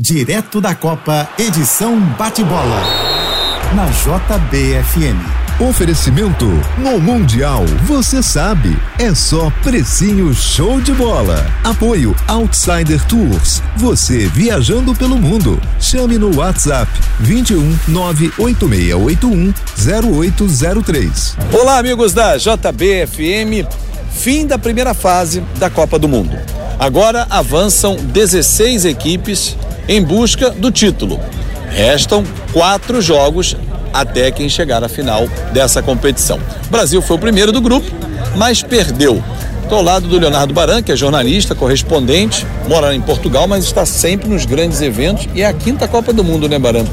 Direto da Copa, edição bate-bola. Na JBFM. Oferecimento no Mundial, você sabe, é só precinho show de bola. Apoio Outsider Tours, você viajando pelo mundo. Chame no WhatsApp 21 98681 0803. Olá, amigos da JBFM. Fim da primeira fase da Copa do Mundo. Agora avançam 16 equipes em busca do título. Restam quatro jogos até quem chegar à final dessa competição. O Brasil foi o primeiro do grupo, mas perdeu. Estou ao lado do Leonardo Baran, que é jornalista, correspondente, mora em Portugal, mas está sempre nos grandes eventos e é a quinta Copa do Mundo, né, Baran?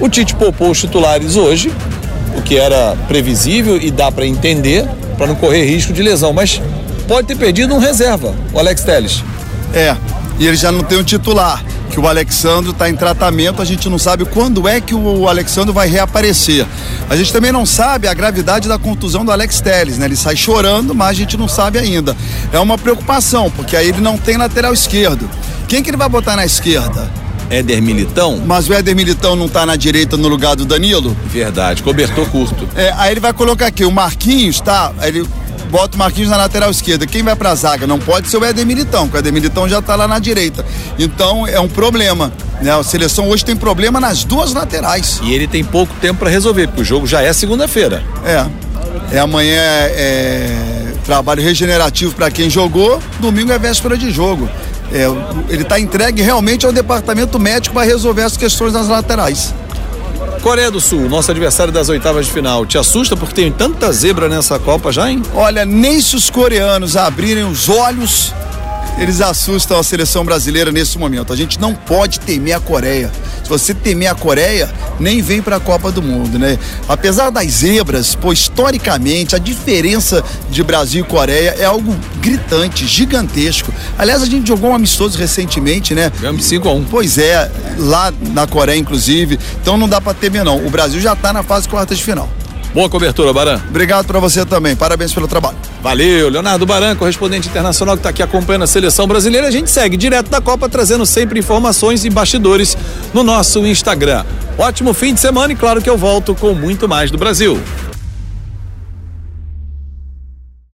O Tite poupou os titulares hoje, o que era previsível e dá para entender, para não correr risco de lesão, mas pode ter perdido um reserva, o Alex Telles. É, e ele já não tem um titular que o Alexandre está em tratamento, a gente não sabe quando é que o Alexandre vai reaparecer. A gente também não sabe a gravidade da contusão do Alex Telles, né? Ele sai chorando, mas a gente não sabe ainda. É uma preocupação, porque aí ele não tem lateral esquerdo. Quem que ele vai botar na esquerda? Éder Militão? Mas o Éder Militão não está na direita no lugar do Danilo? Verdade, cobertor curto. É, aí ele vai colocar aqui, o Marquinhos, tá? Ele bota o Marquinhos na lateral esquerda. Quem vai pra zaga? Não pode ser o Éder Militão, porque o Éder Militão já tá lá na direita. Então é um problema. Né? A seleção hoje tem problema nas duas laterais. E ele tem pouco tempo para resolver, porque o jogo já é segunda-feira. É. É amanhã é, é trabalho regenerativo para quem jogou, domingo é véspera de jogo. É, ele está entregue realmente ao departamento médico para resolver as questões das laterais. Coreia do Sul, nosso adversário das oitavas de final, te assusta porque tem tanta zebra nessa Copa já, hein? Olha, nem se os coreanos abrirem os olhos, eles assustam a seleção brasileira nesse momento. A gente não pode temer a Coreia. Se você temer a Coreia, nem vem para a Copa do Mundo, né? Apesar das zebras, pô, historicamente, a diferença de Brasil e Coreia é algo gritante, gigantesco. Aliás, a gente jogou um amistoso recentemente, né? Ganhamos 5 a 1. Pois é, lá na Coreia, inclusive. Então não dá para temer, não. O Brasil já está na fase quartas de final. Boa cobertura, Baran. Obrigado para você também. Parabéns pelo trabalho. Valeu, Leonardo Baran, correspondente internacional que está aqui acompanhando a seleção brasileira. A gente segue direto da Copa, trazendo sempre informações e bastidores no nosso Instagram. Ótimo fim de semana e claro que eu volto com muito mais do Brasil.